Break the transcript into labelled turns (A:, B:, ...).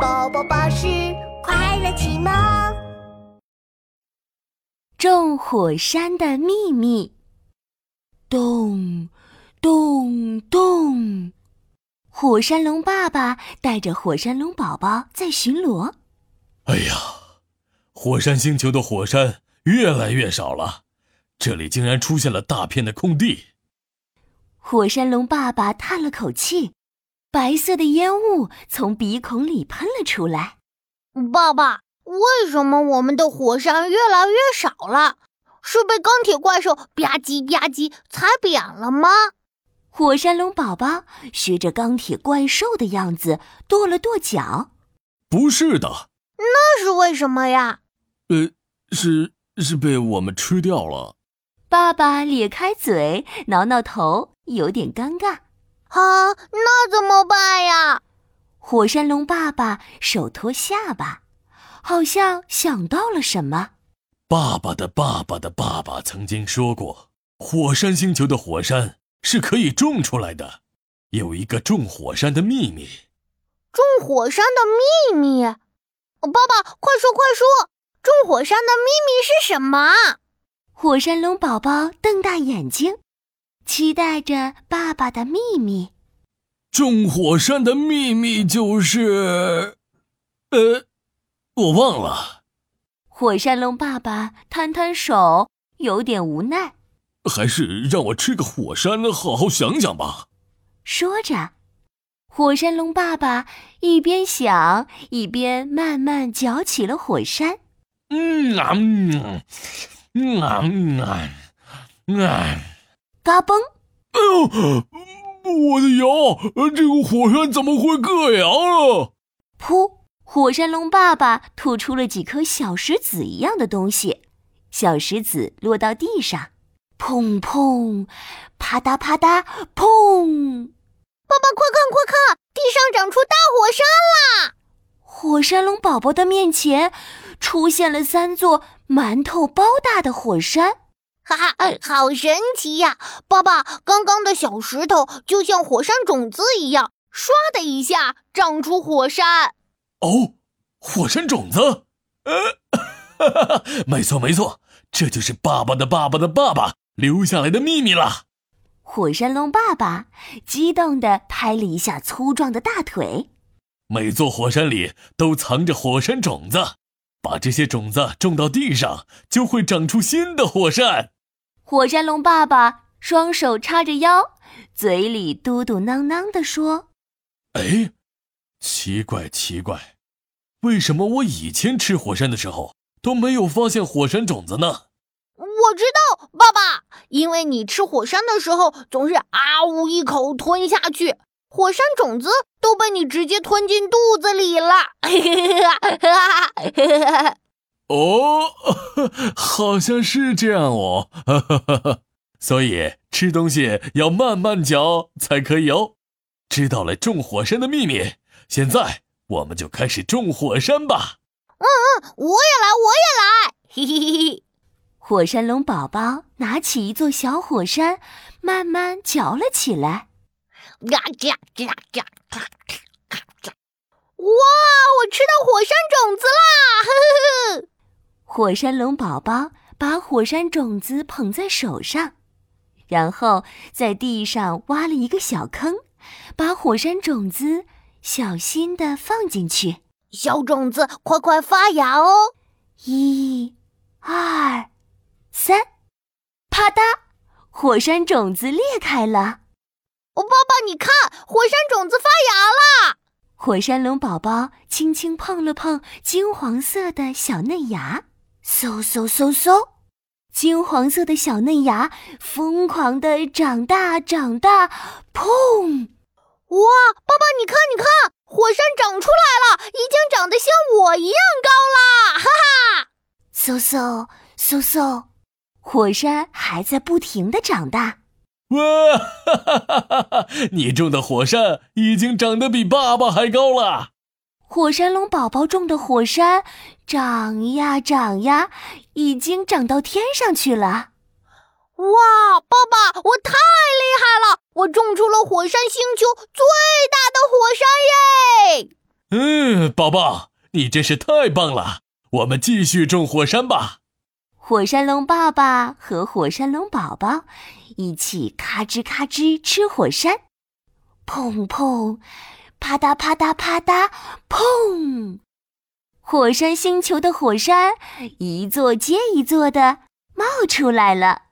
A: 宝宝巴士快乐启蒙。
B: 种火山的秘密。咚咚咚！火山龙爸爸带着火山龙宝宝在巡逻。
C: 哎呀，火山星球的火山越来越少了，这里竟然出现了大片的空地。
B: 火山龙爸爸叹了口气，白色的烟雾从鼻孔里喷了出来。
A: 爸爸，为什么我们的火山越来越少了？是被钢铁怪兽吧唧吧唧踩扁了吗？
B: 火山龙宝宝学着钢铁怪兽的样子跺了跺脚。
C: 不是的，
A: 那是为什么呀？
C: 呃，是是被我们吃掉了。
B: 爸爸咧开嘴，挠挠头，有点尴尬。
A: 啊，那怎么办呀？
B: 火山龙爸爸手托下巴，好像想到了什么。
C: 爸爸的爸爸的爸爸曾经说过，火山星球的火山是可以种出来的，有一个种火山的秘密。
A: 种火山的秘密？爸爸，快说快说！种火山的秘密是什么？
B: 火山龙宝宝瞪大眼睛，期待着爸爸的秘密。
C: 种火山的秘密就是……呃，我忘了。
B: 火山龙爸爸摊摊手，有点无奈。
C: 还是让我吃个火山，好好想想吧。
B: 说着，火山龙爸爸一边想，一边慢慢嚼起了火山。
C: 嗯啊嗯。嗯啊嗯啊，啊！
B: 嘎嘣！
C: 哎呦，我的腰！这个火山怎么会硌牙了？
B: 噗！火山龙爸爸吐出了几颗小石子一样的东西，小石子落到地上，砰砰，啪嗒啪嗒，砰！
A: 爸爸，快看快看，地上长出大火山啦！
B: 火山龙宝宝的面前出现了三座。馒头包大的火山，
A: 哈哈，好神奇呀！爸爸，刚刚的小石头就像火山种子一样，唰的一下长出火山。
C: 哦，火山种子？呃，哈哈哈，没错没错，这就是爸爸的爸爸的爸爸留下来的秘密了。
B: 火山龙爸爸激动地拍了一下粗壮的大腿。
C: 每座火山里都藏着火山种子。把这些种子种到地上，就会长出新的火山。
B: 火山龙爸爸双手叉着腰，嘴里嘟嘟囔囔地说：“
C: 哎，奇怪奇怪，为什么我以前吃火山的时候都没有发现火山种子呢？”
A: 我知道，爸爸，因为你吃火山的时候总是啊呜一口吞下去。火山种子都被你直接吞进肚子里了，
C: 哦，好像是这样哦，所以吃东西要慢慢嚼才可以哦。知道了种火山的秘密，现在我们就开始种火山吧。
A: 嗯嗯，我也来，我也来，嘿嘿嘿嘿。
B: 火山龙宝宝拿起一座小火山，慢慢嚼了起来。
A: 呀呀呀呀！哇，我吃到火山种子啦！呵呵呵。
B: 火山龙宝宝把火山种子捧在手上，然后在地上挖了一个小坑，把火山种子小心地放进去。
A: 小种子快快发芽哦！
B: 一、二、三，啪嗒，火山种子裂开了。
A: 爸爸，你看，火山种子发芽了。
B: 火山龙宝宝轻轻碰了碰金黄色的小嫩芽，嗖嗖嗖嗖，金黄色的小嫩芽疯狂的长大长大，砰！
A: 哇，爸爸，你看，你看，火山长出来了，已经长得像我一样高了，哈哈！
B: 嗖嗖嗖嗖，火山还在不停的长大。
C: 哇，哈哈哈哈哈！你种的火山已经长得比爸爸还高了。
B: 火山龙宝宝种的火山长呀长呀，已经长到天上去了。
A: 哇，爸爸，我太厉害了！我种出了火山星球最大的火山耶！
C: 嗯，宝宝，你真是太棒了！我们继续种火山吧。
B: 火山龙爸爸和火山龙宝宝一起咔吱咔吱吃火山，砰砰，啪嗒啪嗒啪嗒，砰！火山星球的火山一座接一座的冒出来了。